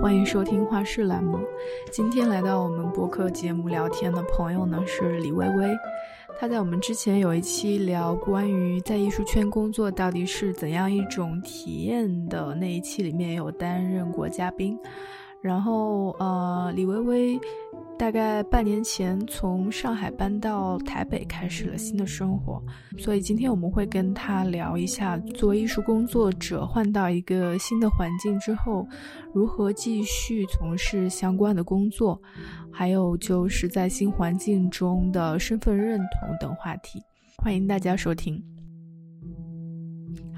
欢迎收听画室栏目。今天来到我们播客节目聊天的朋友呢是李薇薇，她在我们之前有一期聊关于在艺术圈工作到底是怎样一种体验的那一期里面有担任过嘉宾。然后呃，李薇薇。大概半年前从上海搬到台北，开始了新的生活。所以今天我们会跟他聊一下，作为艺术工作者换到一个新的环境之后，如何继续从事相关的工作，还有就是在新环境中的身份认同等话题。欢迎大家收听。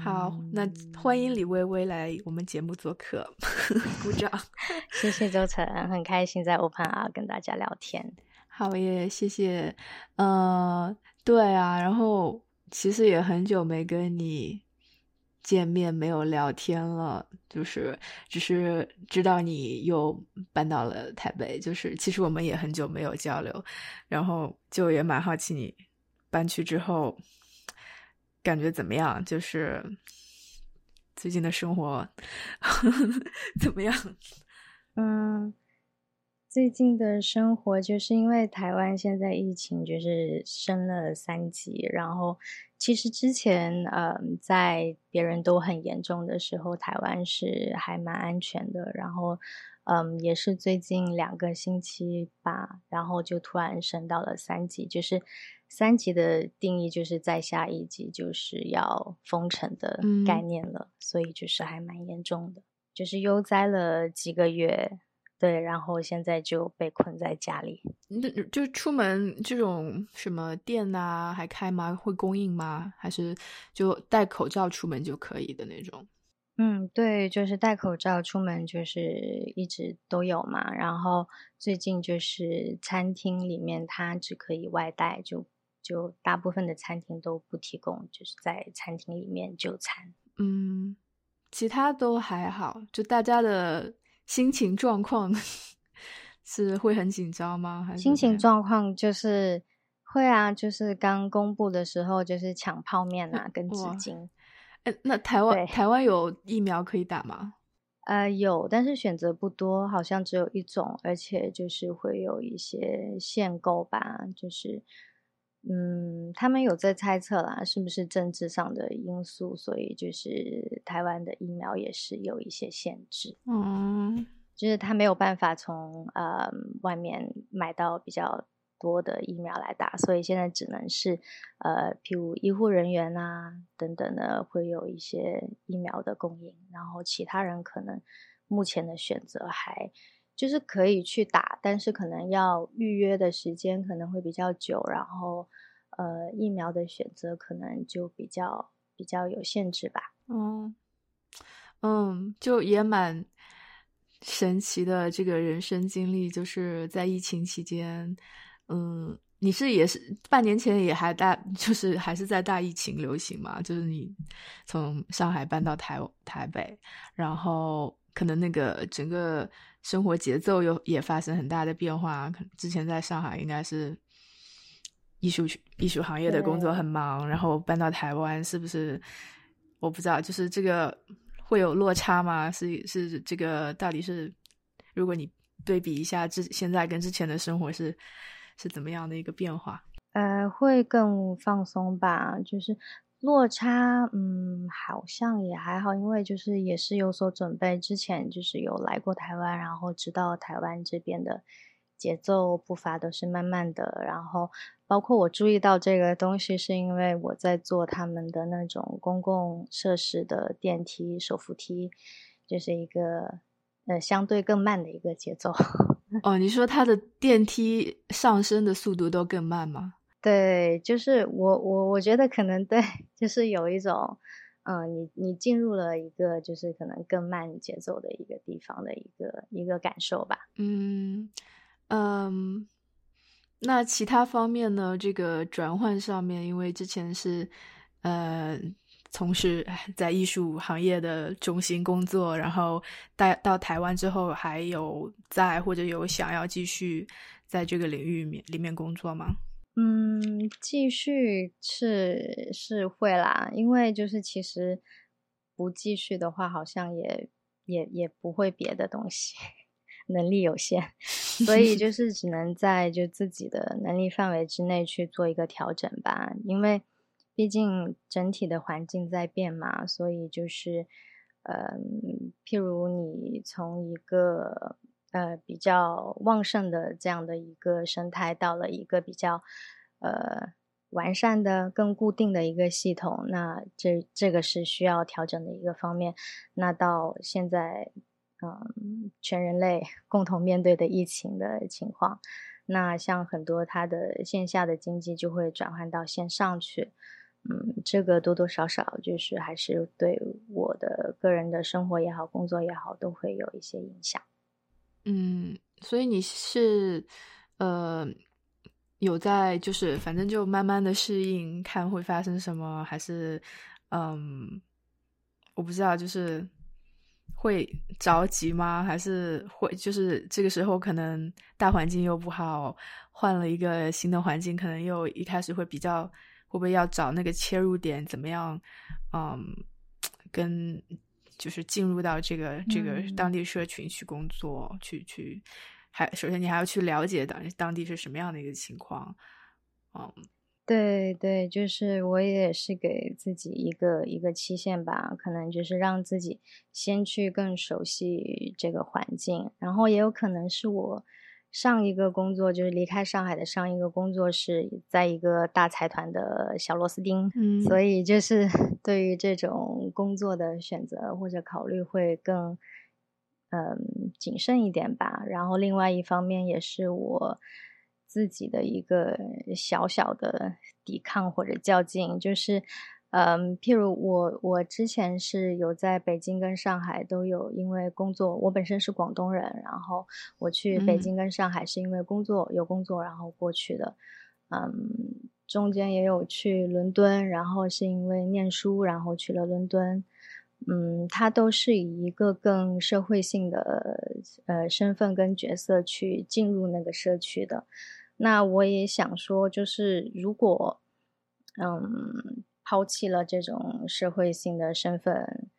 好，那欢迎李薇薇来我们节目做客，鼓掌。谢谢周晨，很开心在 Open R 跟大家聊天。好耶，谢谢。呃，对啊，然后其实也很久没跟你见面，没有聊天了，就是只是知道你又搬到了台北，就是其实我们也很久没有交流，然后就也蛮好奇你搬去之后。感觉怎么样？就是最近的生活怎么样？嗯，最近的生活就是因为台湾现在疫情就是升了三级，然后其实之前嗯在别人都很严重的时候，台湾是还蛮安全的，然后嗯也是最近两个星期吧，然后就突然升到了三级，就是。三级的定义就是在下一级就是要封城的概念了，所以就是还蛮严重的，就是悠哉了几个月，对，然后现在就被困在家里。那就出门这种什么店啊还开吗？会供应吗？还是就戴口罩出门就可以的那种？嗯，对，就是戴口罩出门就是一直都有嘛。然后最近就是餐厅里面它只可以外带，就。就大部分的餐厅都不提供，就是在餐厅里面就餐。嗯，其他都还好。就大家的心情状况 是会很紧张吗？还是心情状况就是会啊，就是刚公布的时候就是抢泡面啊，跟纸巾。哎，那台湾台湾有疫苗可以打吗？呃，有，但是选择不多，好像只有一种，而且就是会有一些限购吧，就是。嗯，他们有在猜测啦，是不是政治上的因素，所以就是台湾的疫苗也是有一些限制。嗯，就是他没有办法从呃外面买到比较多的疫苗来打，所以现在只能是呃，譬如医护人员啊等等的会有一些疫苗的供应，然后其他人可能目前的选择还。就是可以去打，但是可能要预约的时间可能会比较久，然后呃疫苗的选择可能就比较比较有限制吧。嗯嗯，就也蛮神奇的这个人生经历，就是在疫情期间，嗯，你是也是半年前也还大，就是还是在大疫情流行嘛，就是你从上海搬到台台北，然后可能那个整个。生活节奏又也发生很大的变化。可能之前在上海应该是艺术艺术行业的工作很忙，然后搬到台湾，是不是？我不知道，就是这个会有落差吗？是是这个到底是？如果你对比一下之现在跟之前的生活是是怎么样的一个变化？呃，会更放松吧，就是。落差，嗯，好像也还好，因为就是也是有所准备，之前就是有来过台湾，然后知道台湾这边的节奏步伐都是慢慢的，然后包括我注意到这个东西，是因为我在做他们的那种公共设施的电梯、手扶梯，就是一个呃相对更慢的一个节奏。哦，你说它的电梯上升的速度都更慢吗？对，就是我我我觉得可能对，就是有一种，嗯，你你进入了一个就是可能更慢节奏的一个地方的一个一个感受吧。嗯嗯，那其他方面呢？这个转换上面，因为之前是呃从事 在艺术行业的中心工作，然后带到台湾之后，还有在或者有想要继续在这个领域面里面工作吗？嗯，继续是是会啦，因为就是其实不继续的话，好像也也也不会别的东西，能力有限，所以就 是只能在就自己的能力范围之内去做一个调整吧。因为毕竟整体的环境在变嘛，所以就是，嗯，譬如你从一个呃比较旺盛的这样的一个生态，到了一个比较呃。完善的、更固定的一个系统，那这这个是需要调整的一个方面。那到现在，嗯，全人类 共同面对的疫情的情况，那像很多它的线下的经济就会转换到线上去，嗯，这个多多少少就是还是对我的个人的生活也好、工作也好，都会有一些影响。嗯，所以你是，呃。有在，就是反正就慢慢的适应，看会发生什么，还是，嗯，我不知道，就是会着急吗？还是会就是这个时候可能大环境又不好，换了一个新的环境，可能又一开始会比较会不会要找那个切入点，怎么样？嗯，跟就是进入到这个这个当地社群去工作，去去。还首先，你还要去了解当当地是什么样的一个情况，嗯，对对，就是我也是给自己一个一个期限吧，可能就是让自己先去更熟悉这个环境，然后也有可能是我上一个工作就是离开上海的上一个工作是在一个大财团的小螺丝钉，嗯，所以就是 对于这种工作的选择或者考虑会更。嗯，谨慎一点吧。然后，另外一方面也是我自己的一个小小的抵抗或者较劲，就是，嗯，譬如我，我之前是有在北京跟上海都有因为工作，我本身是广东人，然后我去北京跟上海是因为工作有工作，然后过去的。嗯，中间也有去伦敦，然后是因为念书，然后去了伦敦。嗯，他都是以一个更社会性的呃身份跟角色去进入那个社区的。那我也想说，就是如果嗯抛弃了这种社会性的身份，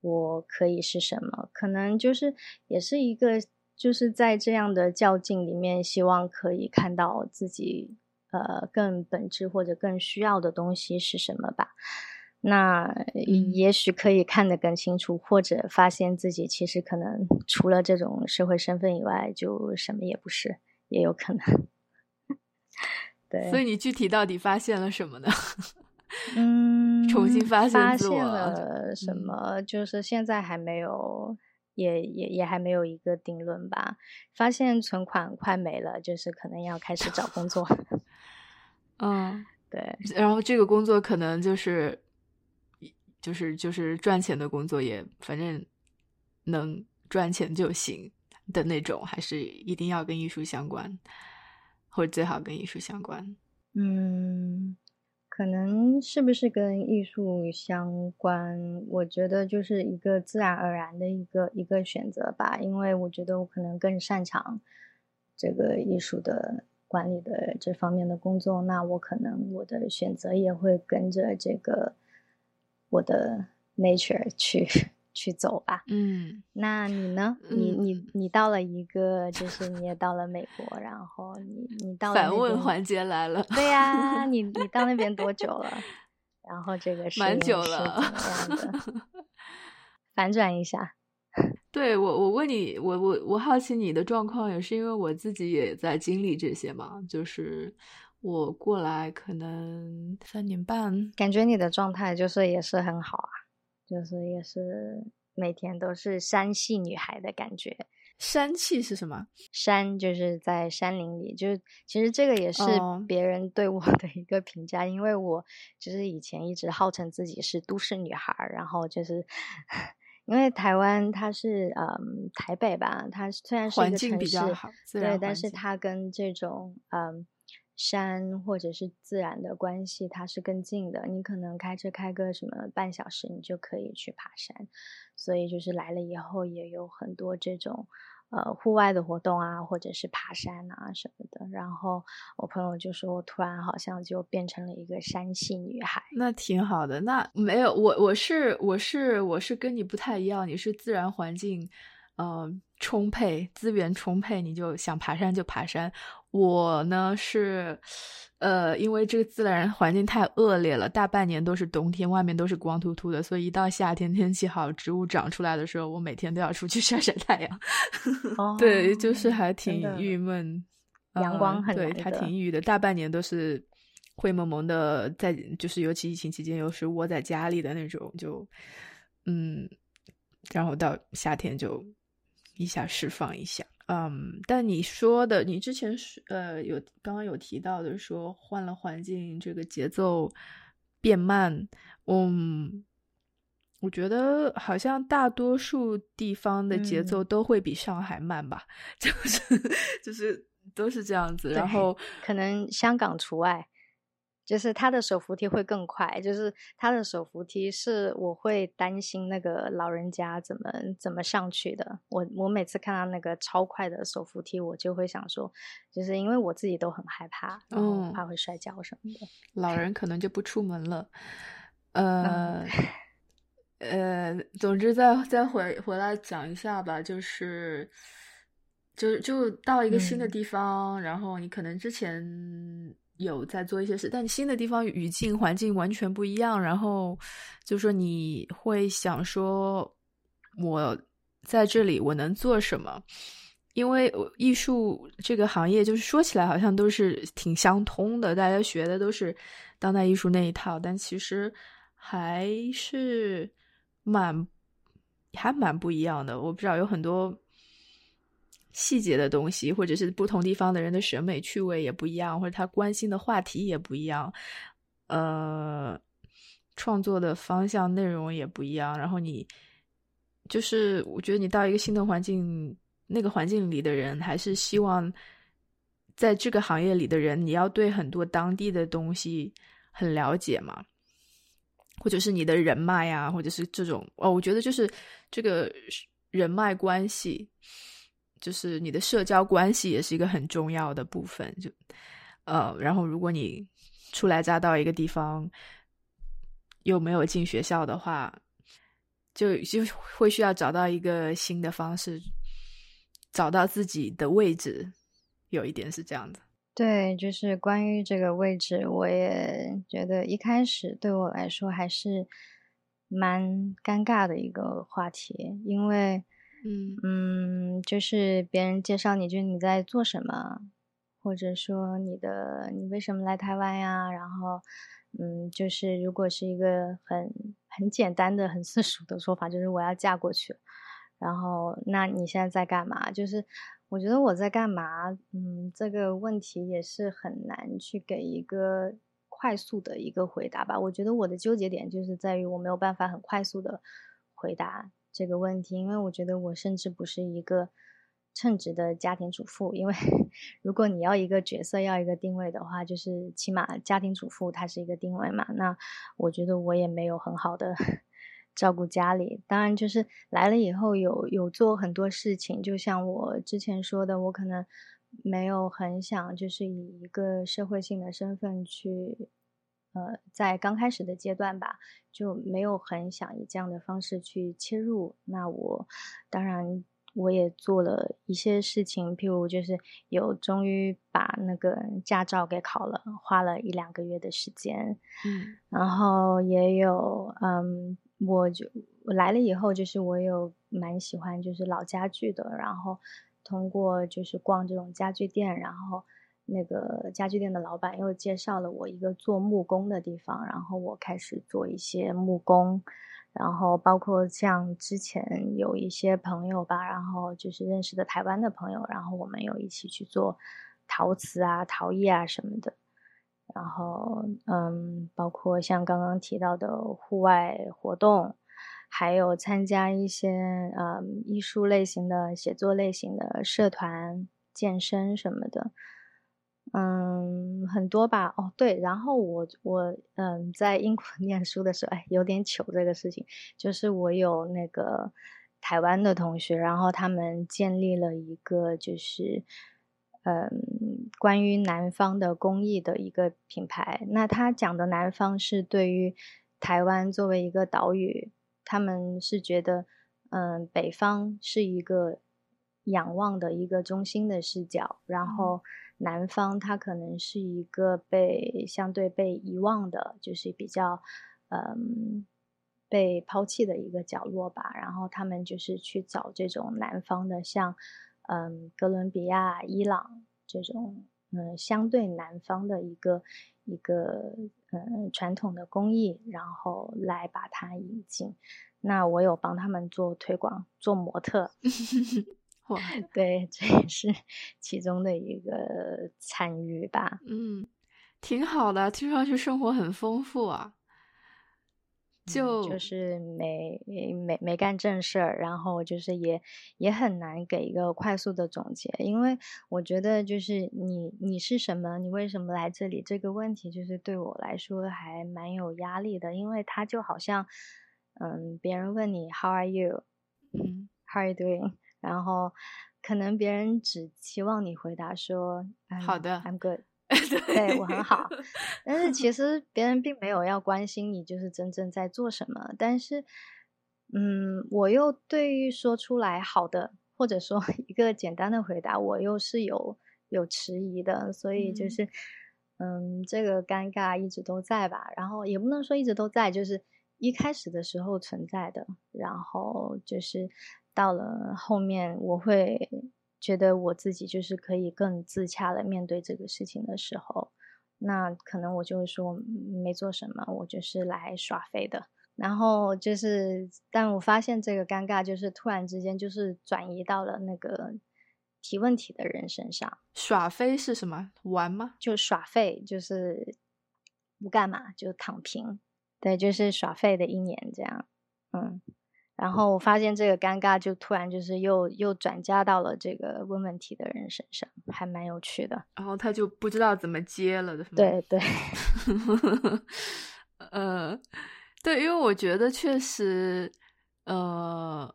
我可以是什么？可能就是也是一个就是在这样的较劲里面，希望可以看到自己呃更本质或者更需要的东西是什么吧。那也许可以看得更清楚，或者发现自己其实可能除了这种社会身份以外，就什么也不是，也有可能。对，所以你具体到底发现了什么呢？嗯，重新发现自我了什么？就是现在还没有，也也也还没有一个定论吧。发现存款快没了，就是可能要开始找工作。嗯，对。然后这个工作可能就是。就是就是赚钱的工作也反正能赚钱就行的那种，还是一定要跟艺术相关，或者最好跟艺术相关。嗯，可能是不是跟艺术相关？我觉得就是一个自然而然的一个一个选择吧，因为我觉得我可能更擅长这个艺术的管理的这方面的工作，那我可能我的选择也会跟着这个。我的 nature 去去走吧。嗯，那你呢？你你你到了一个，就是你也到了美国，然后你你到反问环节来了。对呀，你你到那边多久了？然后这个是蛮久了，怎么样的？反转一下。对我，我问你，我我我好奇你的状况，也是因为我自己也在经历这些嘛，就是。我过来可能三年半，感觉你的状态就是也是很好啊，就是也是每天都是山系女孩的感觉。山气是什么？山就是在山林里，就是其实这个也是别人对我的一个评价，因为我就是以前一直号称自己是都市女孩，然后就是 因为台湾它是嗯台北吧，它虽然是一个城市，对，但是它跟这种嗯。山或者是自然的关系，它是更近的。你可能开车开个什么半小时，你就可以去爬山。所以就是来了以后，也有很多这种呃户外的活动啊，或者是爬山啊什么的。然后我朋友就说，我突然好像就变成了一个山系女孩。那挺好的。那没有我，我是我是我是跟你不太一样，你是自然环境，嗯。充沛资源充沛，你就想爬山就爬山。我呢是，呃，因为这个自然环境太恶劣了，大半年都是冬天，外面都是光秃秃的，所以一到夏天天气好，植物长出来的时候，我每天都要出去 晒晒太阳。对，就是还挺郁闷，阳光很对，还挺抑郁的。大半年都是灰蒙蒙的，在就是尤其疫情期间，又是窝在家里的那种，就嗯，然后到夏天就。一下释放一下，嗯，但你说的，你之前是呃有刚刚有提到的，说换了环境，这个节奏变慢，嗯，我觉得好像大多数地方的节奏都会比上海慢吧，就是就是都是这样子，然后可能香港除外。就是它的手扶梯会更快，就是它的手扶梯是我会担心那个老人家怎么怎么上去的。我我每次看到那个超快的手扶梯，我就会想说，就是因为我自己都很害怕，然后怕会摔跤什么的。老人可能就不出门了，呃 呃，总之再再回回来讲一下吧，就是就就到一个新的地方，然后你可能之前。有在做一些事，但新的地方语境环境完全不一样。然后就说你会想说，我在这里我能做什么？因为艺术这个行业就是说起来好像都是挺相通的，大家学的都是当代艺术那一套，但其实还是蛮还蛮不一样的。我不知道有很多。细节的东西，或者是不同地方的人的审美趣味也不一样，或者他关心的话题也不一样，呃，创作的方向内容也不一样。然后你就是，我觉得你到一个新的环境，那个环境里的人，还是希望在这个行业里的人，你要对很多当地的东西很了解嘛，或者是你的人脉呀，或者是这种哦，我觉得就是这个人脉关系。就是你的社交关系也是一个很重要的部分，就呃，然后如果你初来乍到一个地方，又没有进学校的话，就就会需要找到一个新的方式，找到自己的位置。有一点是这样的，对，就是关于这个位置，我也觉得一开始对我来说还是蛮尴尬的一个话题，因为。嗯，就是别人介绍你，就是你在做什么，或者说你的你为什么来台湾呀？然后，嗯，就是如果是一个很很简单的、很世俗的说法，就是我要嫁过去。然后，那你现在在干嘛？就是我觉得我在干嘛？嗯，这个问题也是很难去给一个快速的一个回答吧。我觉得我的纠结点就是在于我没有办法很快速的回答。这个问题，因为我觉得我甚至不是一个称职的家庭主妇。因为 如果你要一个角色，要一个定位的话，就是起码家庭主妇它是一个定位嘛。那我觉得我也没有很好的 照顾家里。当然，就是来了以后有有做很多事情，就像我之前说的，我可能没有很想就是以一个社会性的身份去。呃，在刚开始的阶段吧，就没有很想以这样的方式去切入。那我当然我也做了一些事情，譬如就是有终于把那个驾照给考了，花了一两个月的时间。嗯，然后也有嗯，我就我来了以后，就是我有蛮喜欢就是老家具的，然后通过就是逛这种家具店，然后。那个家具店的老板又介绍了我一个做木工的地方，然后我开始做一些木工，然后包括像之前有一些朋友吧，然后就是认识的台湾的朋友，然后我们有一起去做陶瓷啊、陶艺啊什么的，然后嗯，包括像刚刚提到的户外活动，还有参加一些嗯艺术类型的、写作类型的社团、健身什么的。嗯，很多吧。哦，对，然后我我嗯，在英国 念书的时候，哎，有点糗这个事情，就是我有那个台湾的同学，然后他们建立了一个就是嗯关于南方的工艺的一个品牌。那他讲的南方是对于台湾作为一个岛屿，他们是觉得嗯北方是一个仰望的一个中心的视角，然后。南方它可能是一个被相对被遗忘的，就是比较，嗯，被抛弃的一个角落吧。然后他们就是去找这种南方的，像，嗯，哥伦比亚、伊朗这种，嗯，相对南方的一个一个，嗯，传统的工艺，然后来把它引进。那我有帮他们做推广，做模特。哇，对，这也是其中的一个参与吧。嗯，挺好的，听上去生活很丰富啊。就就是没没没干正事儿，然后就是也也很难给一个快速的总结，因为我觉得就是你你是什么，你为什么来这里这个问题，就是对我来说还蛮有压力的，因为他就好像，嗯，别人问你 How are you？嗯，How are you doing？然后，可能别人只期望你回答说：“好的，I'm good。”对我很好，但是其实别人并没有要关心你就是真正在做什么。但是，嗯，我又对于说出来好的，或者说一个简单的回答，我又是有有迟疑的。所以就是，嗯，这个尴尬一直都在吧。然后也不能说一直都在，就是一开始的时候存在的。然后就是。到了后面，我会觉得我自己就是可以更自洽的面对这个事情的时候，那可能我就会说没做什么，我就是来耍飞的。然后就是，但我发现这个尴尬就是突然之间就是转移到了那个提问题的人身上。耍飞是什么？玩吗？就耍废，就是不干嘛，就躺平。对，就是耍废的一年这样。嗯。然后我发现这个尴尬就突然就是又又转嫁到了这个问问题的人身上，还蛮有趣的。然后他就不知道怎么接了，对对，呃，对，因为我觉得确实，呃，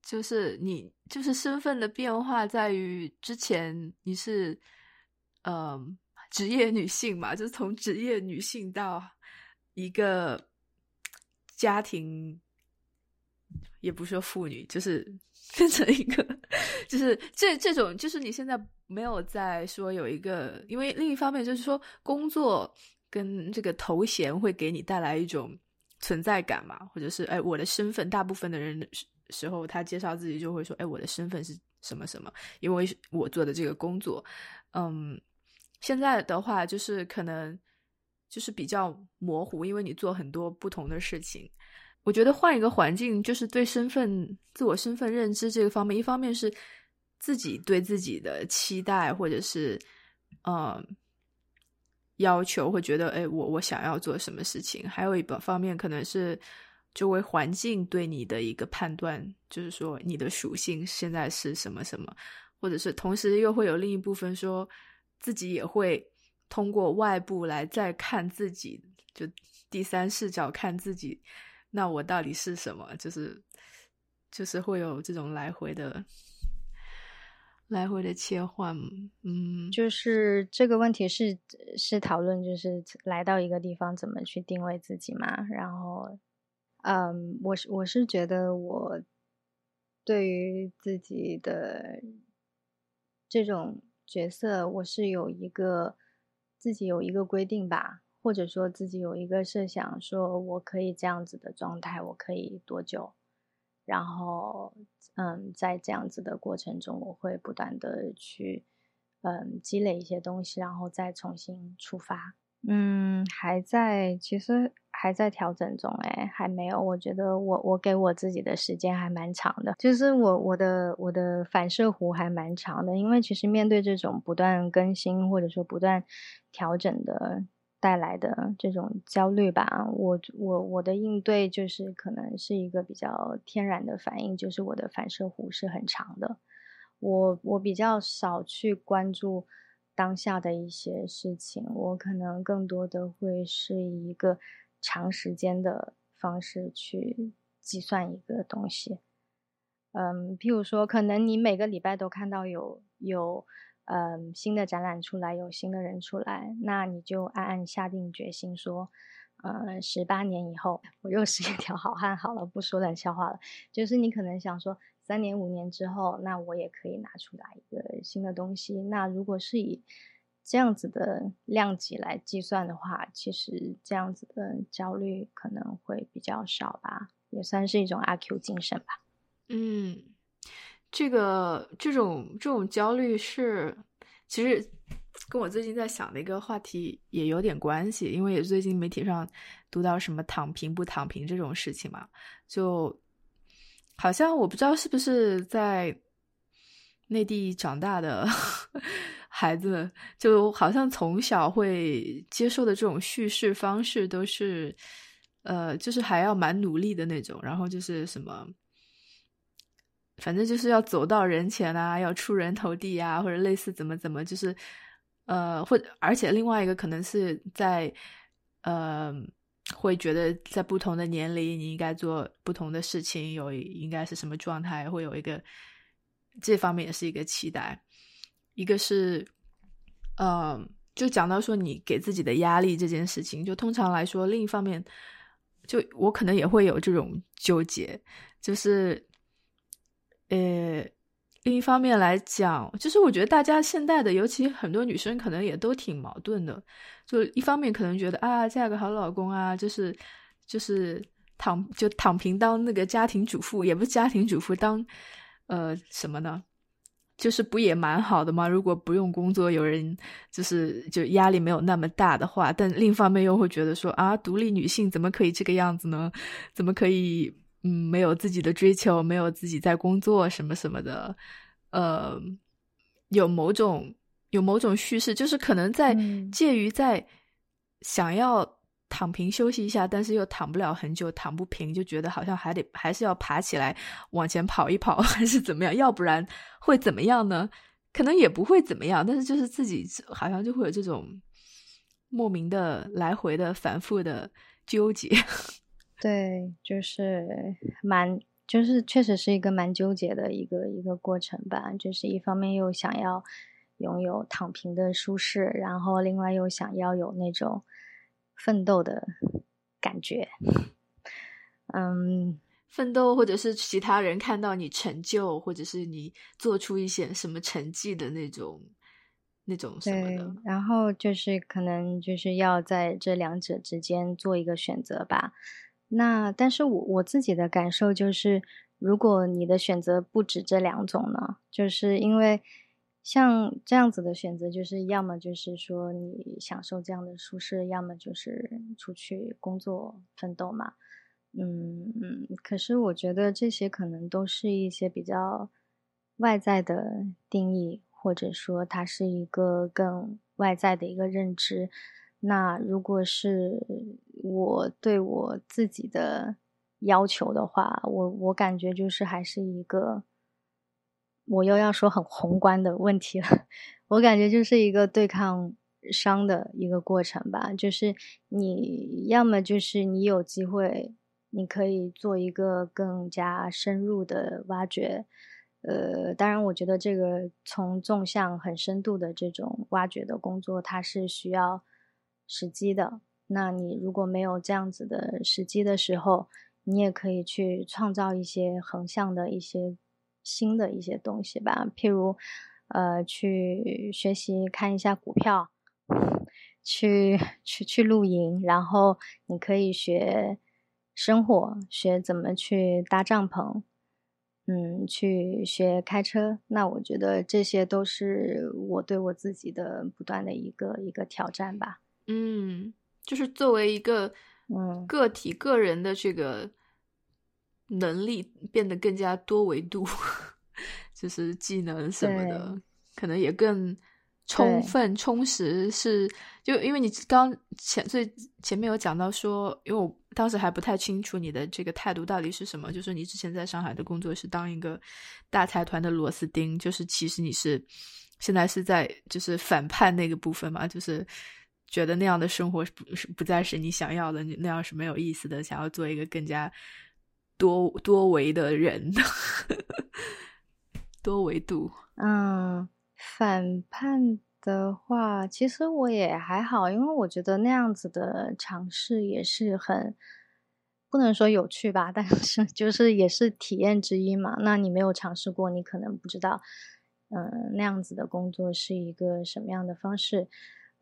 就是你就是身份的变化在于之前你是呃职业女性嘛，就是从职业女性到一个家庭。也不是说妇女，就是 变成一个，就是这这种，就是你现在没有在说有一个，因为另一方面就是说工作跟这个头衔会给你带来一种存在感嘛，或者是哎我的身份，大部分的人时候他介绍自己就会说哎我的身份是什么什么，因为我做的这个工作，嗯，现在的话就是可能就是比较模糊，因为你做很多不同的事情。我觉得换一个环境，就是对身份、自我身份认知这个方面，一方面是自己对自己的期待，或者是嗯要求，会觉得哎，我我想要做什么事情；还有一个方面，可能是周围环境对你的一个判断，就是说你的属性现在是什么什么，或者是同时又会有另一部分说自己也会通过外部来再看自己，就第三视角看自己。那我到底是什么？就是，就是会有这种来回的、来回的切换。嗯，就是这个问题是是讨论，就是来到一个地方怎么去定位自己嘛。然后，嗯，我是我是觉得我对于自己的这种角色，我是有一个自己有一个规定吧。或者说自己有一个设想，说我可以这样子的状态，我可以多久？然后，嗯，在这样子的过程中，我会不断的去，嗯，积累一些东西，然后再重新出发。嗯，还在，其实还在调整中，哎，还没有。我觉得我我给我自己的时间还蛮长的，就是我我的我的反射弧还蛮长的，因为其实面对这种不断更新或者说不断调整的。带来的这种焦虑吧，我我我的应对就是可能是一个比较天然的反应，就是我的反射弧是很长的，我我比较少去关注当下的一些事情，我可能更多的会是一个长时间的方式去计算一个东西，嗯，譬如说，可能你每个礼拜都看到有有嗯新的展览出来，有新的人出来，那你就暗暗下定决心说，呃，十八年以后我又是一条好汉。好了，不说冷笑话了，就是你可能想说，三年五年之后，那我也可以拿出来一个新的东西。那如果是以这样子的量级来计算的话，其实这样子的焦虑可能会比较少吧，也算是一种阿 Q 精神吧。嗯，这个这种这种焦虑是，其实跟我最近在想的一个话题也有点关系，因为也最近媒体上读到什么躺平不躺平这种事情嘛，就好像我不知道是不是在内地长大的。孩子就好像从小会接受的这种叙事方式都是，呃，就是还要蛮努力的那种，然后就是什么，反正就是要走到人前啊，要出人头地啊，或者类似怎么怎么，就是呃，或而且另外一个可能是在呃，会觉得在不同的年龄你应该做不同的事情，有应该是什么状态，会有一个这方面也是一个期待。一个是，嗯，就讲到说你给自己的压力这件事情，就通常来说，另一方面，就我可能也会有这种纠结，就是，呃，另一方面来讲，就是我觉得大家现在的，尤其很多女生可能也都挺矛盾的，就一方面可能觉得啊，嫁个好老公啊，就是就是躺就躺平当那个家庭主妇，也不是家庭主妇，当呃什么呢？就是不也蛮好的吗？如果不用工作，有人就是就压力没有那么大的话，但另一方面又会觉得说啊，独立女性怎么可以这个样子呢？怎么可以嗯没有自己的追求，没有自己在工作什么什么的？呃，有某种有某种叙事，就是可能在介于在想要。躺平休息一下，但是又躺不了很久，躺不平，就觉得好像还得还是要爬起来往前跑一跑，还是怎么样？要不然会怎么样呢？可能也不会怎么样，但是就是自己好像就会有这种莫名的来回的反复的纠结。对，就是蛮，就是确实是一个蛮纠结的一个一个过程吧。就是一方面又想要拥有躺平的舒适，然后另外又想要有那种。奋斗的感觉，嗯，奋斗或者是其他人看到你成就，或者是你做出一些什么成绩的那种，那种什么的。然后就是可能就是要在这两者之间做一个选择吧。那但是我我自己的感受就是，如果你的选择不止这两种呢，就是因为。像这样子的选择，就是要么就是说你享受这样的舒适，要么就是出去工作奋斗嘛。嗯嗯，可是我觉得这些可能都是一些比较外在的定义，或者说它是一个更外在的一个认知。那如果是我对我自己的要求的话，我我感觉就是还是一个。我又要说很宏观的问题了，我感觉就是一个对抗伤的一个过程吧。就是你要么就是你有机会，你可以做一个更加深入的挖掘。呃，当然，我觉得这个从纵向很深度的这种挖掘的工作，它是需要时机的。那你如果没有这样子的时机的时候，你也可以去创造一些横向的一些。新的一些东西吧，譬如，呃，去学习看一下股票，去去去露营，然后你可以学生火，学怎么去搭帐篷，嗯，去学开车。那我觉得这些都是我对我自己的不断的一个一个挑战吧。嗯，就是作为一个嗯个体个人的这个。能力变得更加多维度，就是技能什么的，可能也更充分充实。是就因为你刚前最前面有讲到说，因为我当时还不太清楚你的这个态度到底是什么。就是你之前在上海的工作是当一个大财团的螺丝钉，就是其实你是现在是在就是反叛那个部分嘛，就是觉得那样的生活不是不再是你想要的，那样是没有意思的，想要做一个更加。多多维的人，多维度。嗯，反叛的话，其实我也还好，因为我觉得那样子的尝试也是很不能说有趣吧，但是 就是也是体验之一嘛。那你没有尝试过，你可能不知道，嗯，那样子的工作是一个什么样的方式。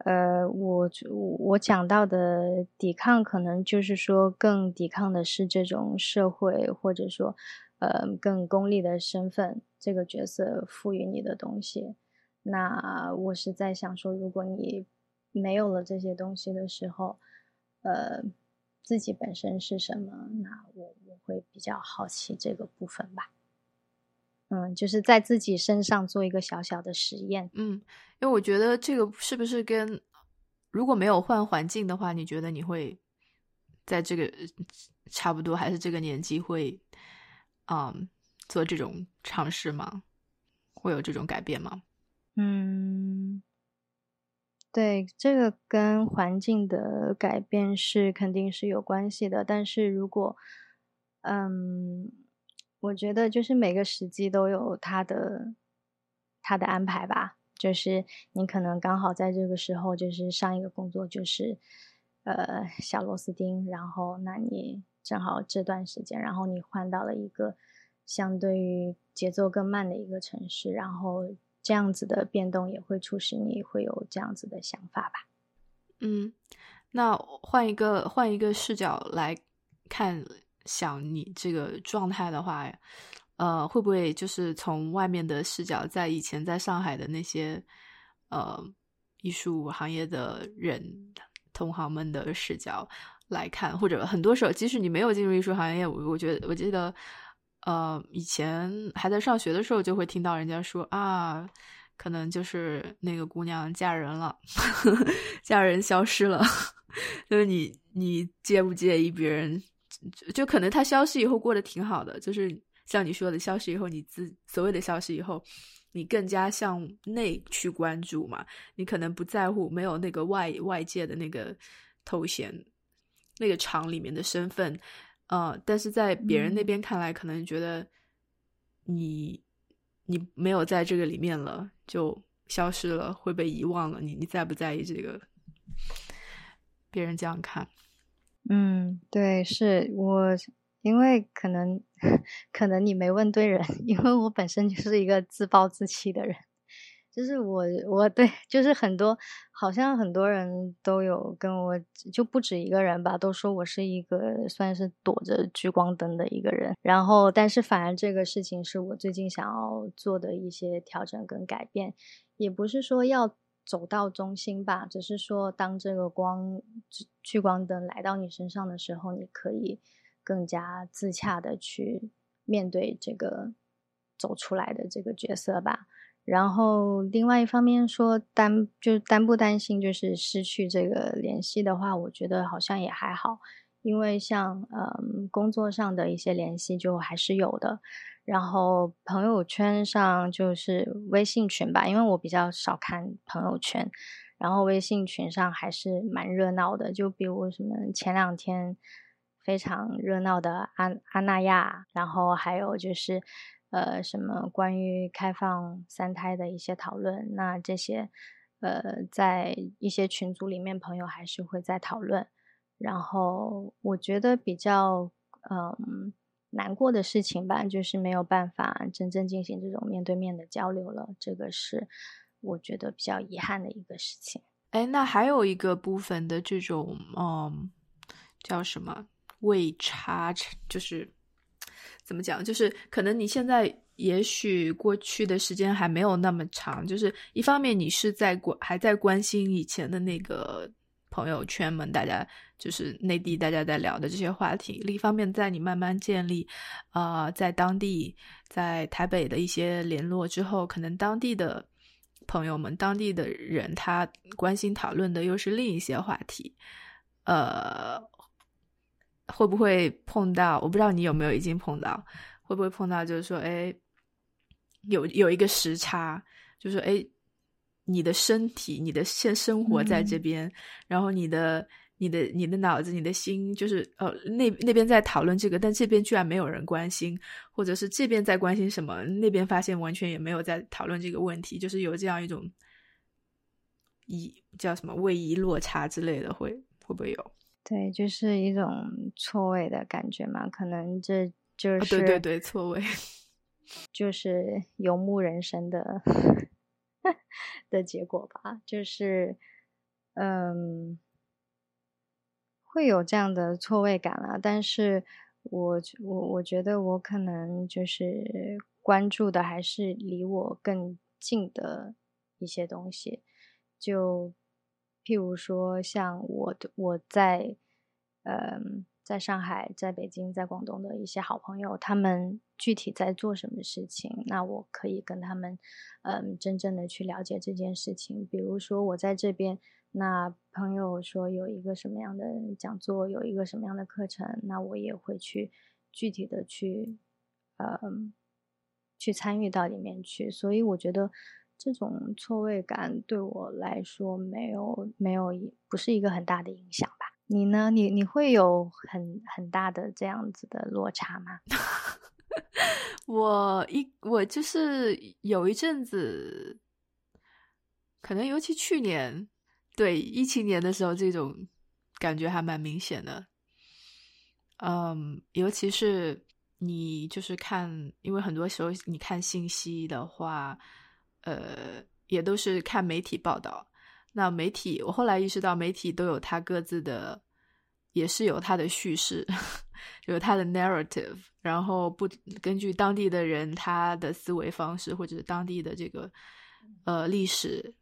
呃，我我讲到的抵抗，可能就是说更抵抗的是这种社会，或者说，呃，更功利的身份这个角色赋予你的东西。那我是在想说，如果你没有了这些东西的时候，呃，自己本身是什么？那我我会比较好奇这个部分吧。嗯，就是在自己身上做一个小小的实验。嗯，因为我觉得这个是不是跟如果没有换环境的话，你觉得你会在这个差不多还是这个年纪会，嗯，做这种尝试吗？会有这种改变吗？嗯，对，这个跟环境的改变是肯定是有关系的。但是如果，嗯。我觉得就是每个时机都有它的它的安排吧，就是你可能刚好在这个时候，就是上一个工作就是呃小螺丝钉，然后那你正好这段时间，然后你换到了一个相对于节奏更慢的一个城市，然后这样子的变动也会促使你会有这样子的想法吧。嗯，那换一个换一个视角来看。想你这个状态的话，呃，会不会就是从外面的视角，在以前在上海的那些呃艺术行业的人同行们的视角来看，或者很多时候，即使你没有进入艺术行业，我我觉得我记得，呃，以前还在上学的时候，就会听到人家说啊，可能就是那个姑娘嫁人了，嫁人消失了，就是你你介不介意别人？就可能他消失以后过得挺好的，就是像你说的，消失以后你自所谓的消失以后，你更加向内去关注嘛，你可能不在乎没有那个外外界的那个头衔，那个厂里面的身份，呃，但是在别人那边看来，可能觉得你你没有在这个里面了，就消失了，会被遗忘了，你你在不在意这个？别人这样看。嗯，对，是我，因为可能 可能你没问对人，因为我本身就是一个自暴自弃的人，就是我我对，就是很多好像很多人都有跟我，就不止一个人吧，都说我是一个算是躲着聚光灯的一个人，然后但是反而这个事情是我最近想要做的一些调整跟改变，也不是说要。走到中心吧，只是说，当这个光聚光灯来到你身上的时候，你可以更加自洽的去面对这个走出来的这个角色吧。然后，另外一方面说担就担不担心就是失去这个联系的话，我觉得好像也还好，因为像嗯工作上的一些联系就还是有的。然后朋友圈上就是微信群吧，因为我比较少看朋友圈，然后微信群上还是蛮热闹的。就比如什么前两天非常热闹的安安那亚，然后还有就是呃什么关于开放三胎的一些讨论，那这些呃在一些群组里面朋友还是会在讨论。然后我觉得比较嗯。难过的事情吧，就是没有办法真正进行这种面对面的交流了，这个是我觉得比较遗憾的一个事情。哎，那还有一个部分的这种，嗯，叫什么位差，就是怎么讲？就是可能你现在也许过去的时间还没有那么长，就是一方面你是在关还在关心以前的那个。朋友圈们，大家就是内地大家在聊的这些话题。另一方面，在你慢慢建立，呃，在当地，在台北的一些联络之后，可能当地的朋友们、当地的人，他关心讨论的又是另一些话题。呃，会不会碰到？我不知道你有没有已经碰到，会不会碰到？就是说，哎，有有一个时差，就是说哎。你的身体，你的现生活在这边，然后你的你的你的脑子、你的心，就是呃那那边在讨论这个，但这边居然没有人关心，或者是这边在关心什么，那边发现完全也没有在讨论这个问题，就是有这样一种一叫什么位移落差之类的，会会不会有？对，就是一种错位的感觉嘛，可能这就是对对对错位，就是游牧人生的 的结果吧，就是嗯。会有这样的错位感啊，但是我我我觉得我可能就是关注的还是离我更近的一些东西，就譬如说像我我在嗯在上海、在北京、在广东的一些好朋友，他们具体在做什么事情，那我可以跟他们嗯真正的去了解这件事情。比如说我在这边。那朋友说有一个什么样的讲座，有一个什么样的课程，那我也会去具体的去，嗯，去参与到里面去。所以我觉得这种错位感对我来说没有没有不是一个很大的影响吧？你呢？你你会有很很大的这样子的落差吗？我一我就是有一阵子，可能尤其去年。对一七年的时候，这种感觉还蛮明显的。嗯，尤其是你就是看，因为很多时候你看信息的话，呃，也都是看媒体报道。那媒体，我后来意识到，媒体都有它各自的，也是有它的叙事，有它的 narrative，然后不根据当地的人他的思维方式，或者是当地的这个呃历史。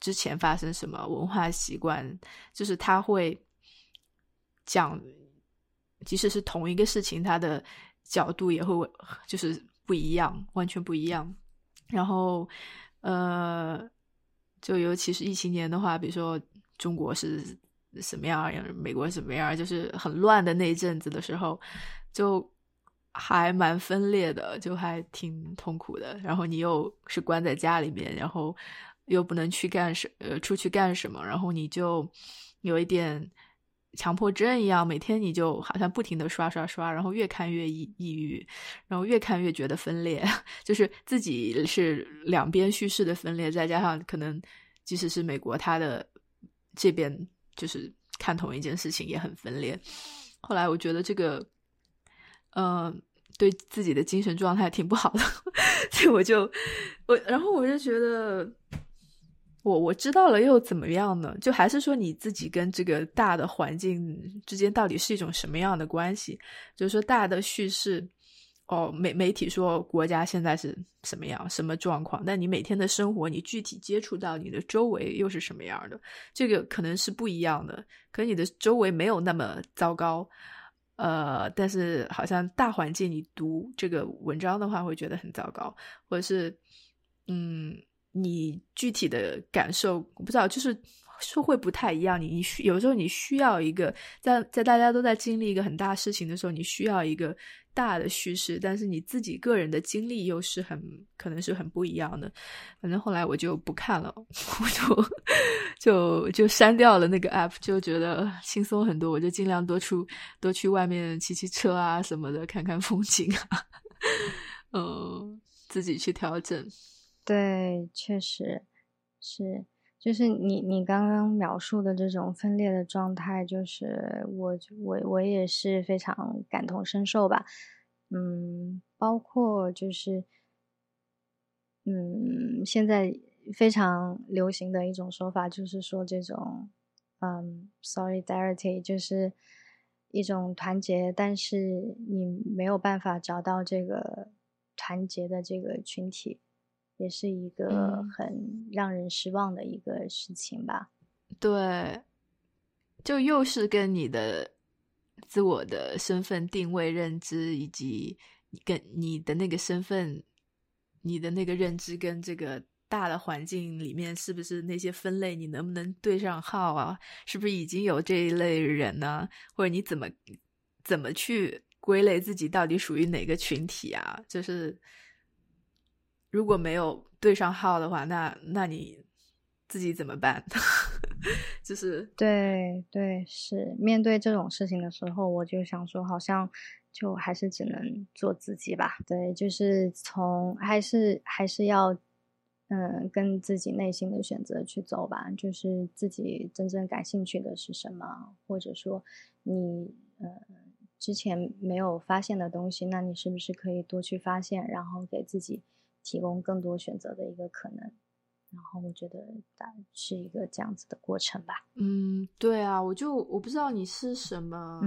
之前发生什么文化习惯，就是他会讲，即使是同一个事情，他的角度也会就是不一样，完全不一样。然后，呃，就尤其是疫情年的话，比如说中国是什么样，美国什么样，就是很乱的那一阵子的时候，就还蛮分裂的，就还挺痛苦的。然后你又是关在家里面，然后。又不能去干什，呃，出去干什么？然后你就有一点强迫症一样，每天你就好像不停的刷刷刷，然后越看越抑抑郁，然后越看越觉得分裂，就是自己是两边叙事的分裂，再加上可能即使是美国，他的这边就是看同一件事情也很分裂。后来我觉得这个，嗯，对自己的精神状态挺不好的，所以我就我，然后我就觉得。我我知道了又怎么样呢？就还是说你自己跟这个大的环境之间到底是一种什么样的关系？就是说大的叙事，哦，媒媒体说国家现在是什么样、什么状况，但你每天的生活，你具体接触到你的周围又是什么样的？这个可能是不一样的。可你的周围没有那么糟糕，呃，但是好像大环境你读这个文章的话会觉得很糟糕，或者是嗯。你具体的感受我不知道，就是说会不太一样。你你有时候你需要一个在在大家都在经历一个很大事情的时候，你需要一个大的叙事，但是你自己个人的经历又是很可能是很不一样的。反正后来我就不看了，我就就就删掉了那个 app，就觉得轻松很多。我就尽量多出多去外面骑骑车啊什么的，看看风景啊，嗯，自己去调整。对，确实是，就是你你刚刚描述的这种分裂的状态，就是我我我也是非常感同身受吧。嗯，包括就是，嗯，现在非常流行的一种说法，就是说这种，嗯，solidarity，就是一种团结，但是你没有办法找到这个团结的这个群体。也是一个很让人失望的一个事情吧。对，就又是跟你的自我的身份定位、认知，以及跟你的那个身份、你的那个认知，跟这个大的环境里面，是不是那些分类，你能不能对上号啊？是不是已经有这一类人呢？或者你怎么怎么去归类自己，到底属于哪个群体啊？就是。如果没有对上号的话，那那你自己怎么办？就是对对，是面对这种事情的时候，我就想说，好像就还是只能做自己吧。对，就是从还是还是要。嗯，跟自己内心的选择去走吧，就是自己真正感兴趣的是什么，或者说你呃之前没有发现的东西，那你是不是可以多去发现，然后给自己提供更多选择的一个可能？然后我觉得大是一个这样子的过程吧。嗯，对啊，我就我不知道你是什么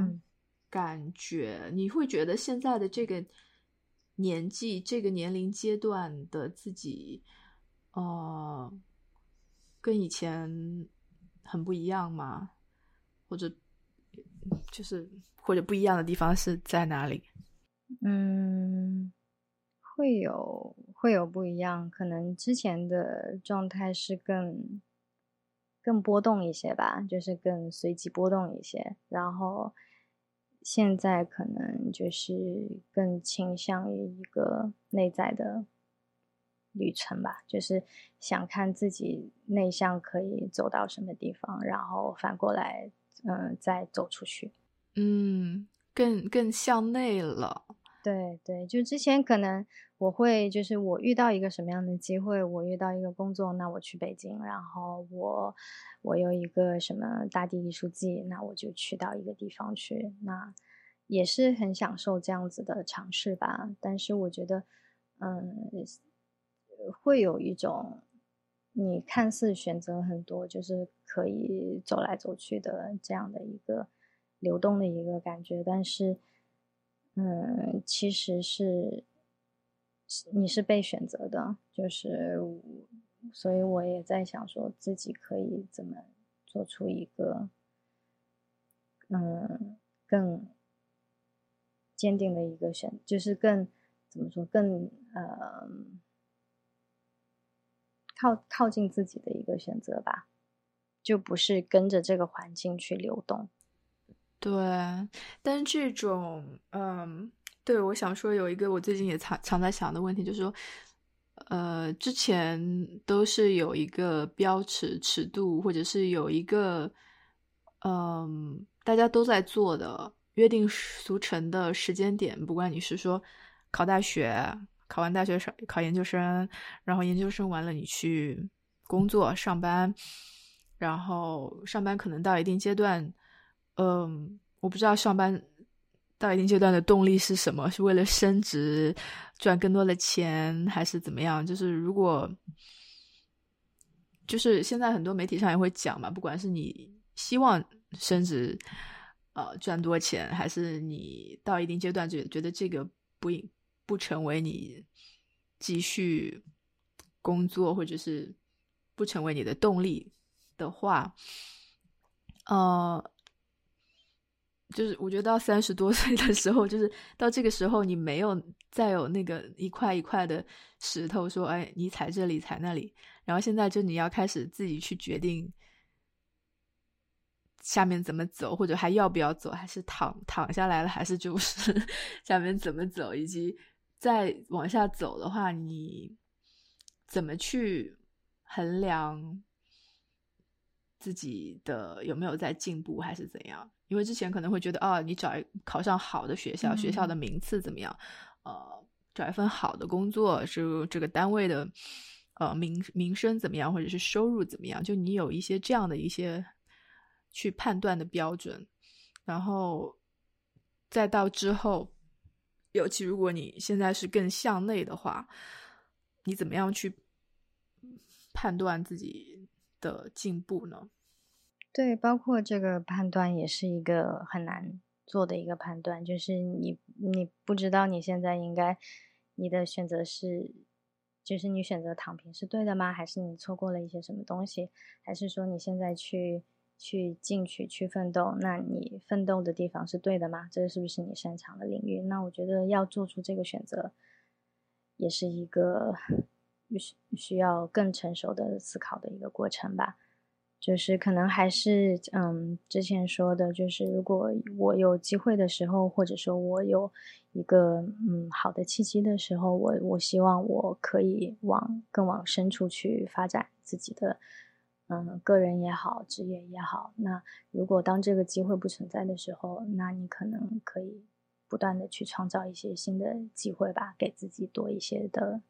感觉，你会觉得现在的这个年纪、这个年龄阶段的自己。呃，跟以前很不一样吗？或者就是或者不一样的地方是在哪里？嗯，会有会有不一样，可能之前的状态是更更波动一些吧，就是更随机波动一些，然后现在可能就是更倾向于一个内在的。旅程吧，就是想看自己内向可以走到什么地方，然后反过来，嗯，再走出去。嗯，更更向内了。对对，就之前可能我会，就是我遇到一个什么样的机会，我遇到一个工作，那我去北京，然后我我有一个什么大地艺术季，那我就去到一个地方去，那也是很享受这样子的尝试吧。但是我觉得，嗯。会有一种，你看似选择很多，就是可以走来走去的这样的一个流动的一个感觉，但是，嗯，其实是你是被选择的，就是，所以我也在想，说自己可以怎么做出一个，嗯，更坚定的一个选，就是更怎么说，更呃。靠靠近自己的一个选择吧，就不是跟着这个环境去流动。对，但这种，嗯，对我想说有一个我最近也常常在想的问题，就是说，呃，之前都是有一个标尺尺度，或者是有一个，嗯，大家都在做的约定俗成的时间点，不管你是说考大学。考完大学上考研究生，然后研究生完了你去工作上班，然后上班可能到一定阶段，嗯，我不知道上班到一定阶段的动力是什么，是为了升职赚更多的钱，还是怎么样？就是如果就是现在很多媒体上也会讲嘛，不管是你希望升职，呃，赚多钱，还是你到一定阶段就觉得这个不应。不成为你继续工作，或者是不成为你的动力的话，呃，就是我觉得到三十多岁的时候，就是到这个时候，你没有再有那个一块一块的石头说，哎，你踩这里，踩那里，然后现在就你要开始自己去决定下面怎么走，或者还要不要走，还是躺躺下来了，还是就是 下面怎么走，以及。再往下走的话，你怎么去衡量自己的有没有在进步，还是怎样？因为之前可能会觉得，啊，你找一考上好的学校，学校的名次怎么样？呃，找一份好的工作，是这个单位的呃名名声怎么样，或者是收入怎么样？就你有一些这样的一些去判断的标准，然后再到之后。尤其如果你现在是更向内的话，你怎么样去判断自己的进步呢？对，包括这个判断也是一个很难做的一个判断，就是你你不知道你现在应该你的选择是，就是你选择躺平是对的吗？还是你错过了一些什么东西？还是说你现在去？去进取，去奋斗，那你奋斗的地方是对的吗？这是不是你擅长的领域？那我觉得要做出这个选择，也是一个 需需要更成熟的思考的一个过程吧。就是可能还是嗯，之前说的，就是如果我有机会的时候，或者说我有一个嗯好的契机的时候，我我希望我可以往更往深处去发展自己的。嗯，个人也好，职业也好，那如果当这个机会不存在的时候，那你可能可以不断的去创造一些新的机会吧，给自己多一些的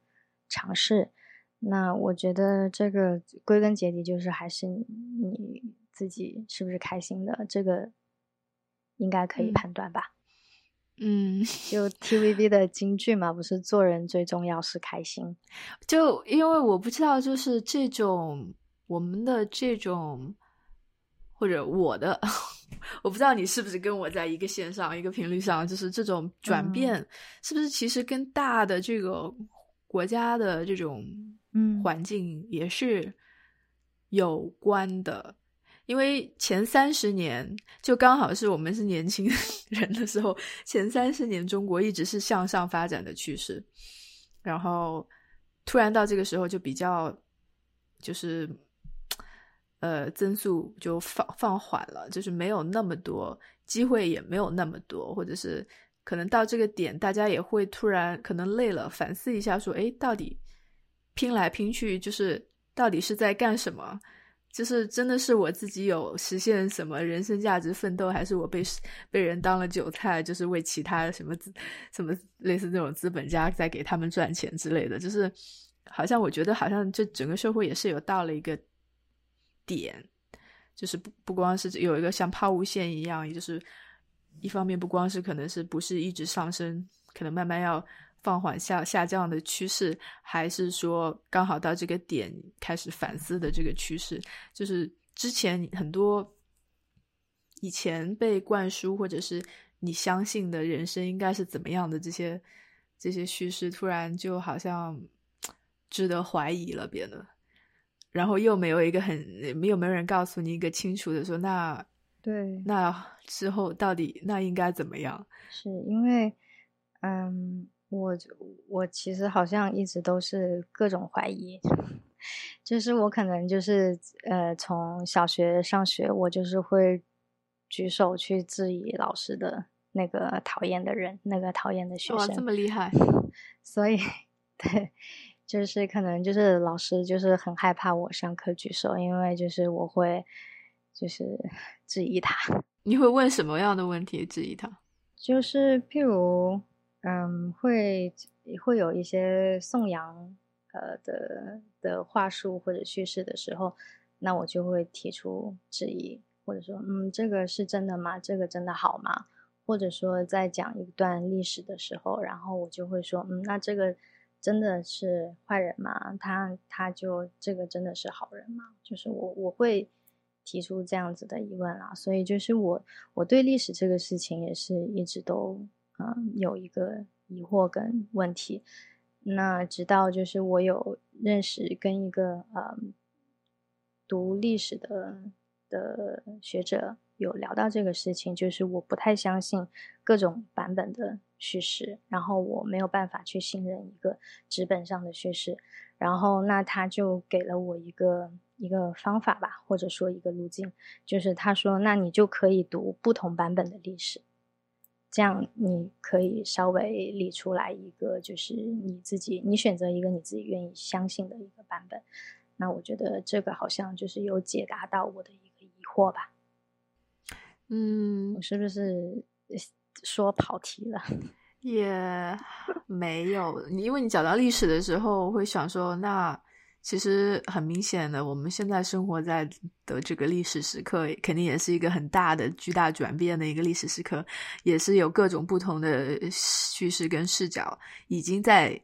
尝试。那我觉得这个归根结底就是还是你自己是不是开心的，这个应该可以判断吧。嗯，就 TVB 的金句嘛，不是做人最重要是开心。就因为我不知道，就是这种我们的这种，或者我的，我不知道你是不是跟我在一个线上、一个频率上，就是这种转变，是不是其实跟大的这个国家的这种嗯环境也是有关的。因为前三十年就刚好是我们是年轻 人的时候，前三十年中国一直是向上发展的趋势，然后突然到这个时候就比较就是呃增速就放放缓了，就是没有那么多机会，也没有那么多，或者是可能到这个点，大家也会突然可能累了，反思一下，说，哎，到底拼来拼去，就是到底是在干什么？就是真的是我自己有实现什么人生价值奋斗，还是我被被人当了韭菜，就是为其他什么什么类似这种资本家在给他们赚钱之类的，就是好像我觉得好像这整个社会也是有到了一个点，就是不不光是有一个像抛物线一样，也就是一方面不光是可能是不是一直上升，可能慢慢要。放缓下下降的趋势，还是说刚好到这个点开始反思的这个趋势？就是之前很多以前被灌输或者是你相信的人生应该是怎么样的这些这些叙事，突然就好像值得怀疑了，变得，然后又没有一个很没有没有人告诉你一个清楚的说，那对那之后到底那应该怎么样？是因为嗯。我我其实好像一直都是各种怀疑，就是我可能就是呃，从小学上学，我就是会举手去质疑老师的那个讨厌的人，那个讨厌的学生。哇，这么厉害！所以，对，就是可能就是老师就是很害怕我上课举手，因为就是我会就是质疑他。你会问什么样的问题质疑他？就是譬如。嗯，会会有一些颂扬呃的的话术或者叙事的时候，那我就会提出质疑，或者说，嗯，这个是真的吗？这个真的好吗？或者说，在讲一段历史的时候，然后我就会说，嗯，那这个真的是坏人吗？他他就这个真的是好人吗？就是我我会提出这样子的疑问啊，所以就是我我对历史这个事情也是一直都。嗯，有一个疑惑跟问题，那直到就是我有认识跟一个呃读历史的的学者有聊到这个事情，就是我不太相信各种版本的叙事，然后我没有办法去信任一个纸本上的叙事，然后那他就给了我一个一个方法吧，或者说一个路径，就是他说，那你就可以读不同版本的历史。这样你可以稍微理出来一个，就是你自己，你选择一个你自己愿意相信的一个版本。那我觉得这个好像就是有解答到我的一个疑惑吧。嗯，我是不是说跑题了？也没有，因为你讲到历史的时候，会想说那。其实很明显的，我们现在生活在的这个历史时刻，肯定也是一个很大的、巨大转变的一个历史时刻，也是有各种不同的叙事跟视角，已经在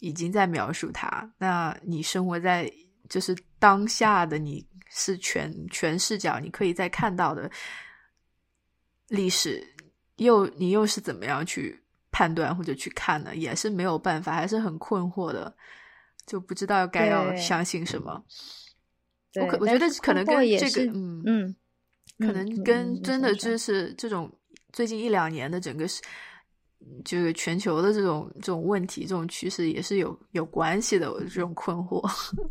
已经在描述它。那你生活在就是当下的，你是全全视角，你可以在看到的历史，又你又是怎么样去判断或者去看呢？也是没有办法，还是很困惑的。就不知道该要相信什么。我可我觉得可能跟这个，嗯嗯，可能跟真的就是这种最近一两年的整个是，就是全球的这种这种问题、这种趋势也是有有关系的。我这种困惑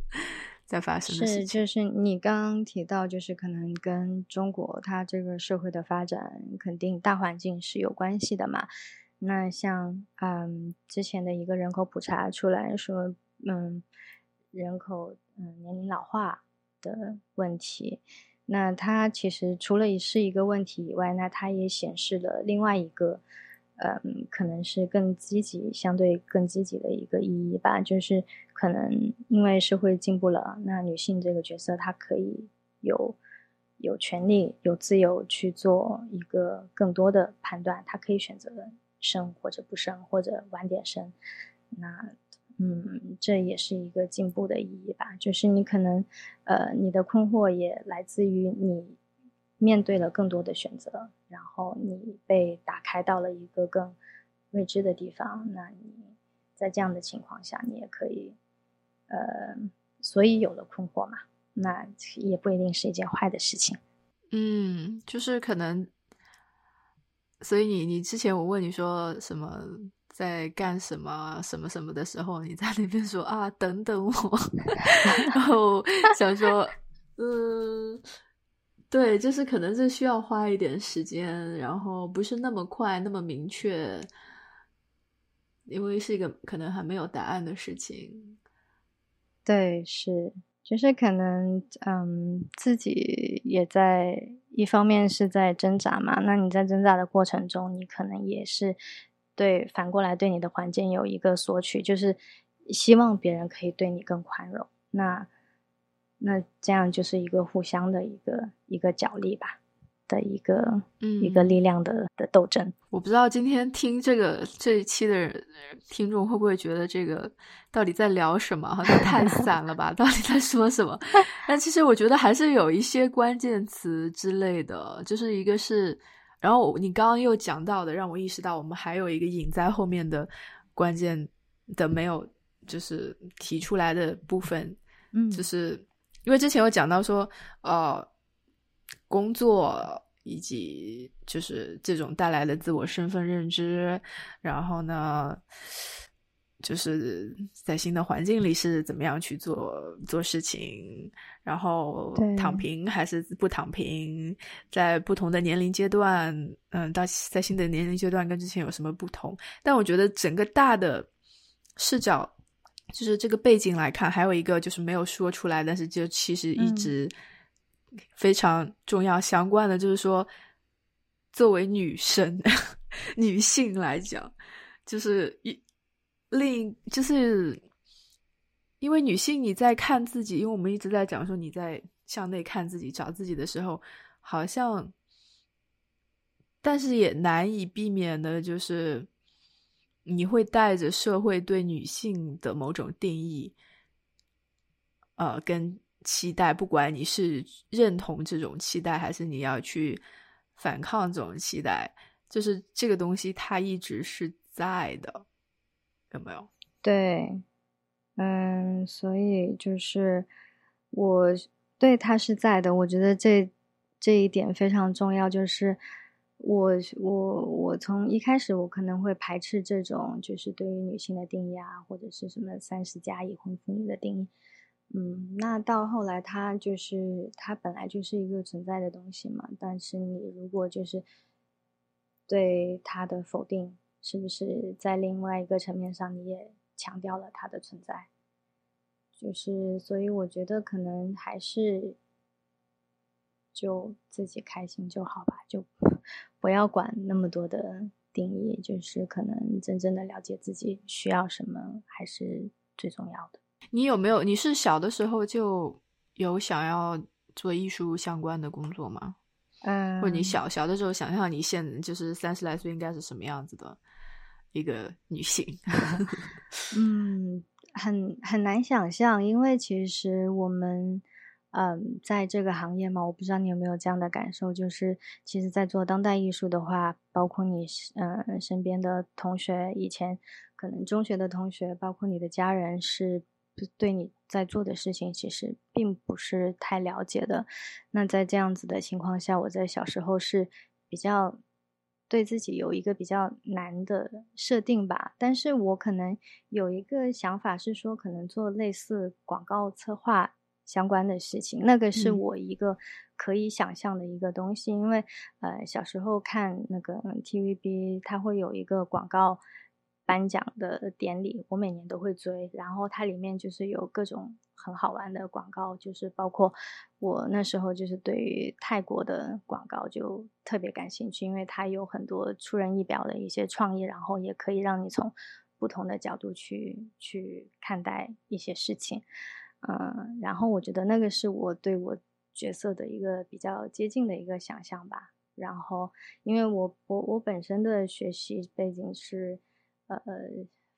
在发生的是，就是你刚刚提到，就是可能跟中国它这个社会的发展，肯定大环境是有关系的嘛。那像嗯之前的一个人口普查出来说。嗯，人口嗯年龄老化的问题。那它其实除了是一个问题以外，那它也显示了另外一个，嗯，可能是更积极、相对更积极的一个意义吧。就是可能因为社会进步了，那女性这个角色她可以有有权利、有自由去做一个更多的判断，她可以选择生或者不生，或者晚点生。那嗯，这也是一个进步的意义吧。就是你可能，呃，你的困惑也来自于你面对了更多的选择，然后你被打开到了一个更未知的地方。那你在这样的情况下，你也可以，呃，所以有了困惑嘛，那也不一定是一件坏的事情。嗯，就是可能，所以你你之前我问你说什么？在干什么什么什么的时候，你在那边说啊，等等我，然后想说，嗯，对，就是可能是需要花一点时间，然后不是那么快那么明确，因为是一个可能还没有答案的事情。对，是，就是可能，嗯，自己也在一方面是在挣扎嘛，那你在挣扎的过程中，你可能也是。对，反过来对你的环境有一个索取，就是希望别人可以对你更宽容。那那这样就是一个互相的一个一个角力吧的一个一个力量的的斗争。我不知道今天听这个这一期的听众会不会觉得这个到底在聊什么？好像太 散了吧？到底在说什么？但其实我觉得还是有一些关键词之类的，就是一个是。然后你刚刚又讲到的，让我意识到我们还有一个隐在后面的关键的没有就是提出来的部分，嗯，就是因为之前有讲到说，呃，工作以及就是这种带来的自我身份认知，然后呢。就是在新的环境里是怎么样去做做事情，然后躺平还是不躺平，在不同的年龄阶段，嗯，到在新的年龄阶段跟之前有什么不同？但我觉得整个大的视角，就是这个背景来看，还有一个就是没有说出来，但是就其实一直非常重要相关的，就是说，作为女生、女性来讲，就是一。另就是，因为女性你在看自己，因为我们一直在讲说你在向内看自己、找自己的时候，好像，但是也难以避免的，就是你会带着社会对女性的某种定义，呃，跟期待，不管你是认同这种期待，还是你要去反抗这种期待，就是这个东西它一直是在的。有没有？对，嗯，所以就是我对他是在的。我觉得这这一点非常重要。就是我我我从一开始我可能会排斥这种就是对于女性的定义啊，或者是什么三十加已婚妇女的定义。嗯，那到后来，它就是它本来就是一个存在的东西嘛。但是你如果就是对它的否定。是不是在另外一个层面上，你也强调了它的存在？就是，所以我觉得可能还是就自己开心就好吧，就不要管那么多的定义。就是可能真正的了解自己需要什么，还是最重要的。你有没有？你是小的时候就有想要做艺术相关的工作吗？嗯，或者你小小的时候想象你现就是三十来岁应该是什么样子的？一个 女性，嗯，很很难想象，因为其实我们，嗯，在这个行业嘛，我不知道你有没有这样的感受，就是其实，在做当代艺术的话，包括你，嗯，身边的同学，以前可能中学的同学，包括你的家人，是对你在做的事情，其实并不是太了解的。那在这样子的情况下，我在小时候是比较。对自己有一个比较难的设定吧，但是我可能有一个想法是说，可能做类似广告策划相关的事情，那个是我一个可以想象的一个东西。因为呃，小时候看那个 TVB，它会有一个广告颁奖的典礼，我每年都会追。然后它里面就是有各种很好玩的广告，就是包括我那时候就是对于泰国的广告就特别感兴趣，因为它有很多出人意表的一些创意，然后也可以让你从不同的角度去去看待一些事情。嗯，然后我觉得那个是我对我角色的一个比较接近的一个想象吧。然后，因为我我我本身的学习背景是呃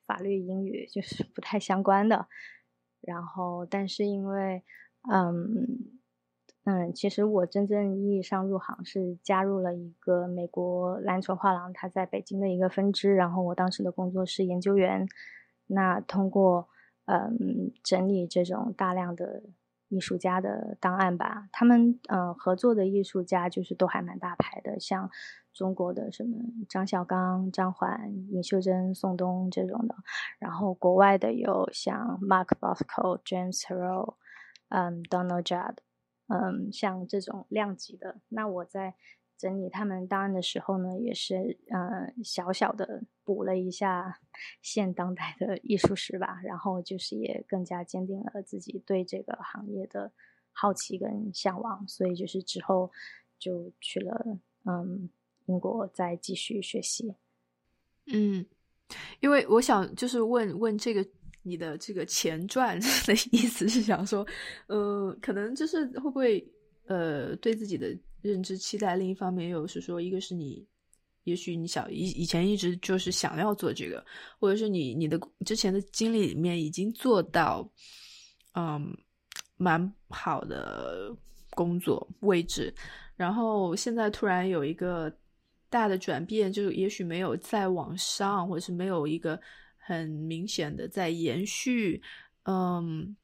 法律英语，就是不太相关的。然后，但是因为嗯嗯，其实我真正意义上入行是加入了一个美国篮球画廊，它在北京的一个分支。然后我当时的工作是研究员。那通过嗯，整理这种大量的艺术家的档案吧。他们嗯合作的艺术家就是都还蛮大牌的，像中国的什么张小刚、张环、尹秀珍、宋冬这种的。然后国外的有像 Mark Bosco、James Hero、嗯 Donald Judd，嗯像这种量级的。那我在。整理他们档案的时候呢，也是呃小小的补了一下现当代的艺术史吧，然后就是也更加坚定了自己对这个行业的好奇跟向往，所以就是之后就去了嗯英国再继续学习。嗯，因为我想就是问问这个你的这个前传 的意思是想说，呃，可能就是会不会呃对自己的。认知期待，另一方面又是说，一个是你，也许你想以以前一直就是想要做这个，或者是你你的之前的经历里面已经做到，嗯，蛮好的工作位置，然后现在突然有一个大的转变，就也许没有再往上，或者是没有一个很明显的在延续，嗯，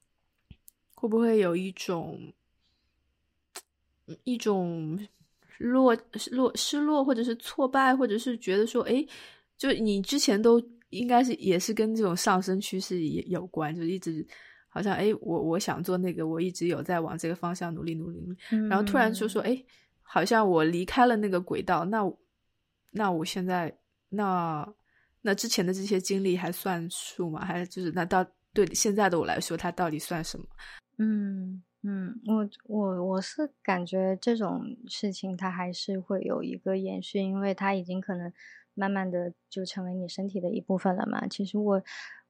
会不会有一种？一种落落失落，或者是挫败，或者是觉得说，哎，就你之前都应该是也是跟这种上升趋势也有关，就一直好像哎，我我想做那个，我一直有在往这个方向努力努力，然后突然就说，哎，好像我离开了那个轨道，那那我现在那那之前的这些经历还算数吗？还是就是那到对现在的我来说，它到底算什么？嗯。嗯，我我我是感觉这种事情它还是会有一个延续，因为它已经可能慢慢的就成为你身体的一部分了嘛。其实我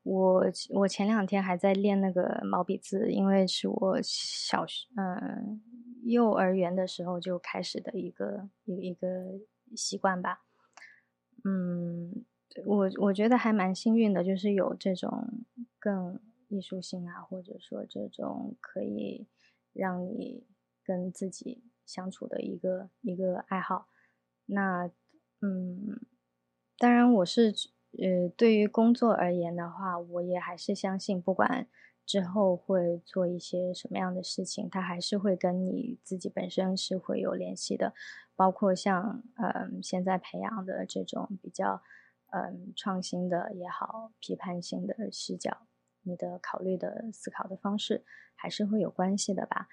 我我前两天还在练那个毛笔字，因为是我小学嗯幼儿园的时候就开始的一个一一个习惯吧。嗯，我我觉得还蛮幸运的，就是有这种更艺术性啊，或者说这种可以。让你跟自己相处的一个一个爱好，那嗯，当然我是呃，对于工作而言的话，我也还是相信，不管之后会做一些什么样的事情，它还是会跟你自己本身是会有联系的，包括像嗯现在培养的这种比较嗯创新的也好，批判性的视角。你的考虑的思考的方式还是会有关系的吧？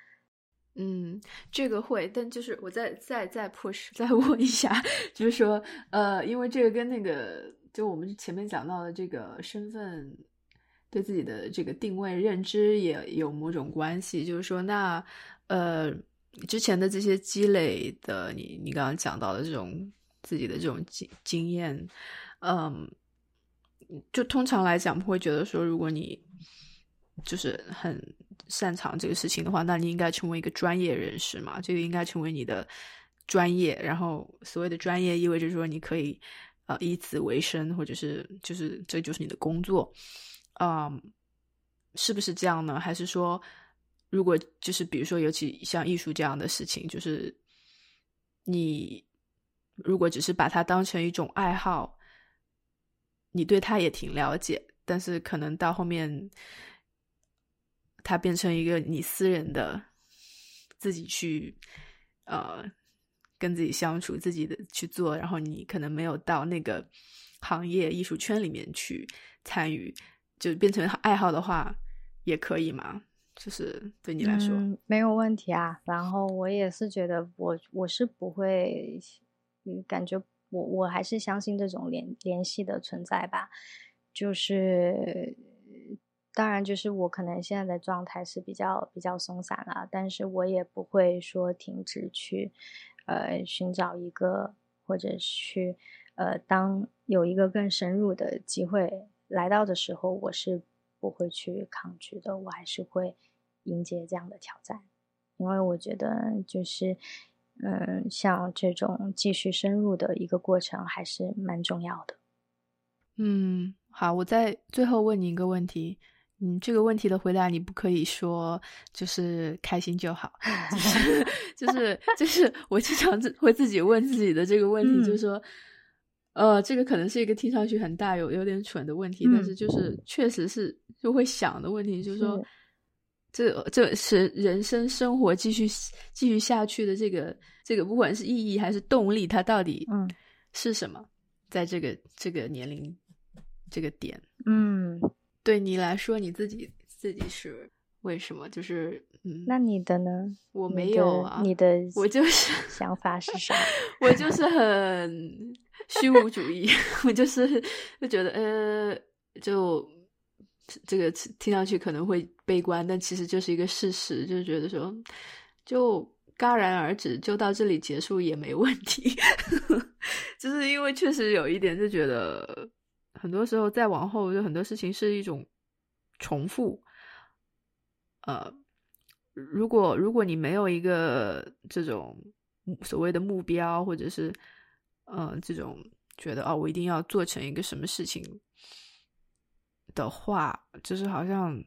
嗯，这个会，但就是我再再再 push 再问一下，就是说，呃，因为这个跟那个就我们前面讲到的这个身份对自己的这个定位认知也有某种关系，就是说，那呃之前的这些积累的，你你刚刚讲到的这种自己的这种经经验，嗯。就通常来讲，会觉得说，如果你就是很擅长这个事情的话，那你应该成为一个专业人士嘛。这个应该成为你的专业，然后所谓的专业意味着说你可以呃以此为生，或者是就是这就是你的工作，嗯，是不是这样呢？还是说，如果就是比如说，尤其像艺术这样的事情，就是你如果只是把它当成一种爱好。你对他也挺了解，但是可能到后面，他变成一个你私人的，自己去，呃，跟自己相处，自己的去做，然后你可能没有到那个行业艺术圈里面去参与，就变成爱好的话，也可以嘛？就是对你来说，没有问题啊。然后我也是觉得，我我是不会，嗯，感觉。我我还是相信这种联联系的存在吧，就是当然就是我可能现在的状态是比较比较松散了，但是我也不会说停止去呃寻找一个或者去呃当有一个更深入的机会来到的时候，我是不会去抗拒的，我还是会迎接这样的挑战，因为我觉得就是。嗯，像这种继续深入的一个过程还是蛮重要的。嗯，好，我在最后问你一个问题。嗯，这个问题的回答你不可以说就是开心就好，就是 就是就是我经常自会自己问自己的这个问题，就是说，呃，这个可能是一个听上去很大有有点蠢的问题，但是就是确实是就会想的问题，就是说。这这是人生生活继续继续下去的这个这个，不管是意义还是动力，它到底嗯是什么？在这个这个年龄这个点，嗯，对你来说，你自己自己是为什么？就是嗯，那你的呢？我没有啊，你的我就是 想法是啥？我就是很虚无主义，我就是就觉得呃就。这个听上去可能会悲观，但其实就是一个事实，就是觉得说，就戛然而止，就到这里结束也没问题。就是因为确实有一点，就觉得很多时候再往后，就很多事情是一种重复。呃，如果如果你没有一个这种所谓的目标，或者是嗯，这种觉得哦，我一定要做成一个什么事情。的话，就是好像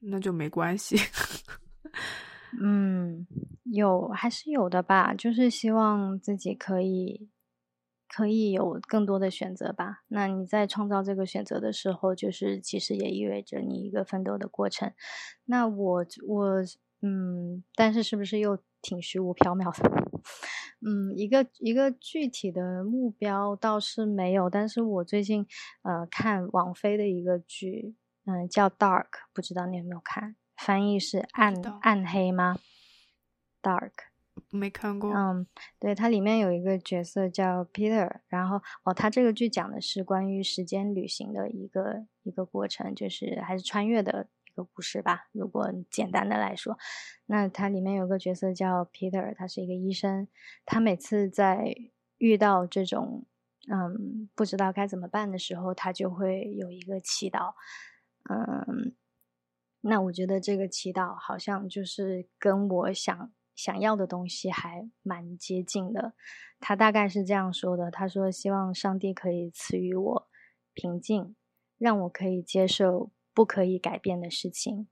那就没关系。嗯，有还是有的吧，就是希望自己可以可以有更多的选择吧。那你在创造这个选择的时候，就是其实也意味着你一个奋斗的过程。那我我嗯，但是是不是又挺虚无缥缈的？嗯，一个一个具体的目标倒是没有，但是我最近呃看王菲的一个剧，嗯，叫《Dark》，不知道你有没有看？翻译是暗暗黑吗？Dark 没看过。嗯，对，它里面有一个角色叫 Peter，然后哦，它这个剧讲的是关于时间旅行的一个一个过程，就是还是穿越的。个故事吧，如果简单的来说，那它里面有个角色叫 Peter，他是一个医生。他每次在遇到这种嗯不知道该怎么办的时候，他就会有一个祈祷。嗯，那我觉得这个祈祷好像就是跟我想想要的东西还蛮接近的。他大概是这样说的：他说希望上帝可以赐予我平静，让我可以接受。不可以改变的事情，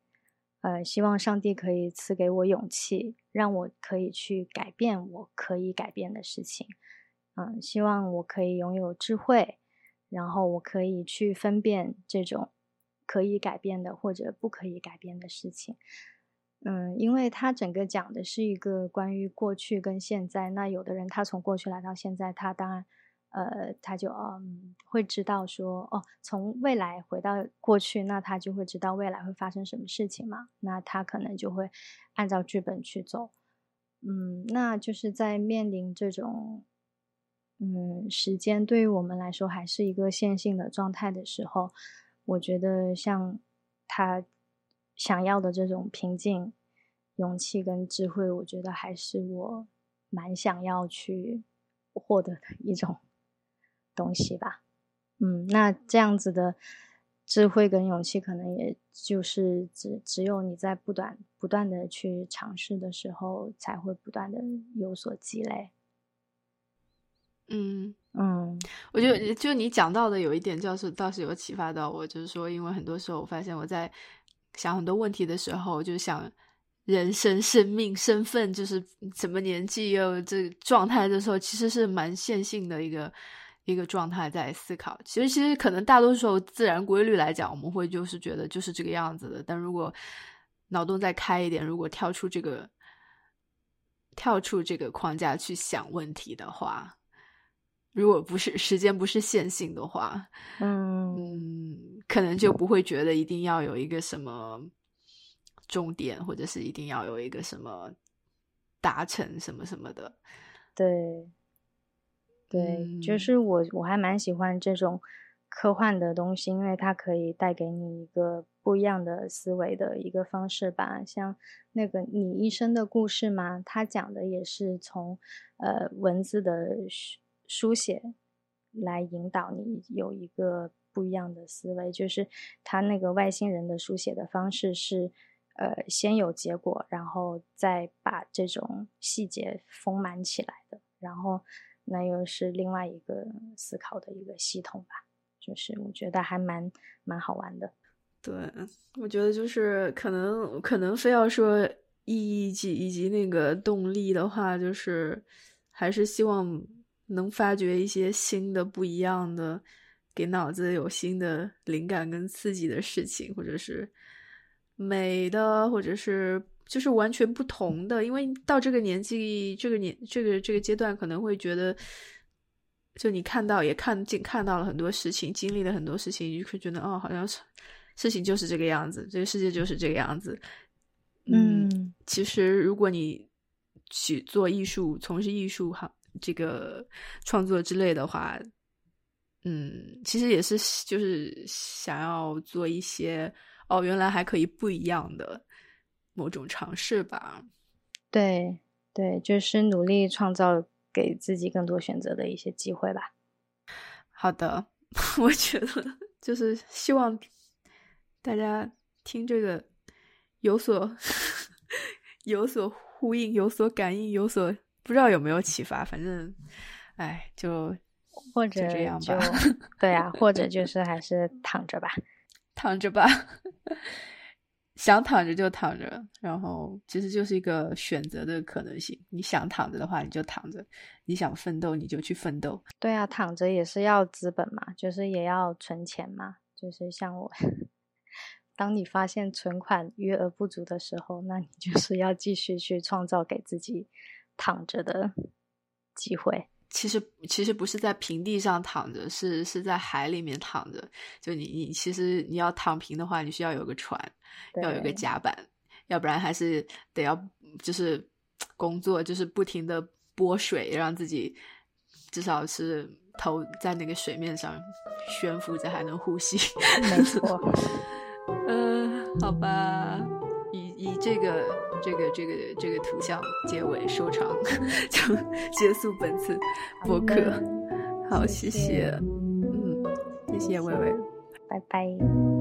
呃，希望上帝可以赐给我勇气，让我可以去改变我可以改变的事情。嗯，希望我可以拥有智慧，然后我可以去分辨这种可以改变的或者不可以改变的事情。嗯，因为他整个讲的是一个关于过去跟现在，那有的人他从过去来到现在，他当然。呃，他就嗯会知道说哦，从未来回到过去，那他就会知道未来会发生什么事情嘛。那他可能就会按照剧本去走。嗯，那就是在面临这种嗯时间对于我们来说还是一个线性的状态的时候，我觉得像他想要的这种平静、勇气跟智慧，我觉得还是我蛮想要去获得的一种。东西吧，嗯，那这样子的智慧跟勇气，可能也就是只只有你在不断不断的去尝试的时候，才会不断的有所积累。嗯嗯，我觉得就你讲到的有一点，倒是倒是有启发到我，就是说，因为很多时候我发现我在想很多问题的时候，就想人生、生命、身份，就是什么年纪又这状态的时候，其实是蛮线性的一个。一个状态在思考，其实其实可能大多数自然规律来讲，我们会就是觉得就是这个样子的。但如果脑洞再开一点，如果跳出这个跳出这个框架去想问题的话，如果不是时间不是线性的话，嗯，可能就不会觉得一定要有一个什么终点，或者是一定要有一个什么达成什么什么的，对。对，就是我，我还蛮喜欢这种科幻的东西，因为它可以带给你一个不一样的思维的一个方式吧。像那个你一生的故事嘛，它讲的也是从呃文字的书书写来引导你有一个不一样的思维。就是他那个外星人的书写的方式是呃先有结果，然后再把这种细节丰满起来的。然后那又是另外一个思考的一个系统吧。就是我觉得还蛮蛮好玩的，对我觉得就是可能可能非要说意义及以及那个动力的话，就是还是希望能发掘一些新的不一样的，给脑子有新的灵感跟刺激的事情，或者是美的，或者是就是完全不同的，因为到这个年纪，这个年这个这个阶段可能会觉得。就你看到也看见看到了很多事情，经历了很多事情，你就会觉得哦，好像是事情就是这个样子，这个世界就是这个样子。嗯，其实如果你去做艺术，从事艺术行这个创作之类的话，嗯，其实也是就是想要做一些哦，原来还可以不一样的某种尝试吧。对对，就是努力创造。给自己更多选择的一些机会吧。好的，我觉得就是希望大家听这个有所 有所呼应、有所感应、有所不知道有没有启发。反正，哎，就或者这样吧。对啊，或者 就是还是躺着吧，躺着吧。想躺着就躺着，然后其实就是一个选择的可能性。你想躺着的话，你就躺着；你想奋斗，你就去奋斗。对啊，躺着也是要资本嘛，就是也要存钱嘛。就是像我，当你发现存款余额不足的时候，那你就是要继续去创造给自己躺着的机会。其实其实不是在平地上躺着，是是在海里面躺着。就你你其实你要躺平的话，你需要有个船，要有个甲板，要不然还是得要就是工作，就是不停的拨水，让自己至少是头在那个水面上悬浮着，还能呼吸。没错。嗯，好吧。以以这个这个这个这个图像结尾收场，就结束本次播客。好，谢谢，嗯，谢谢薇薇，拜拜。